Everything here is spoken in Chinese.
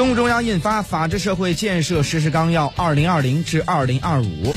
中共中央印发法治社会建设实施纲要二零二零至二零二五。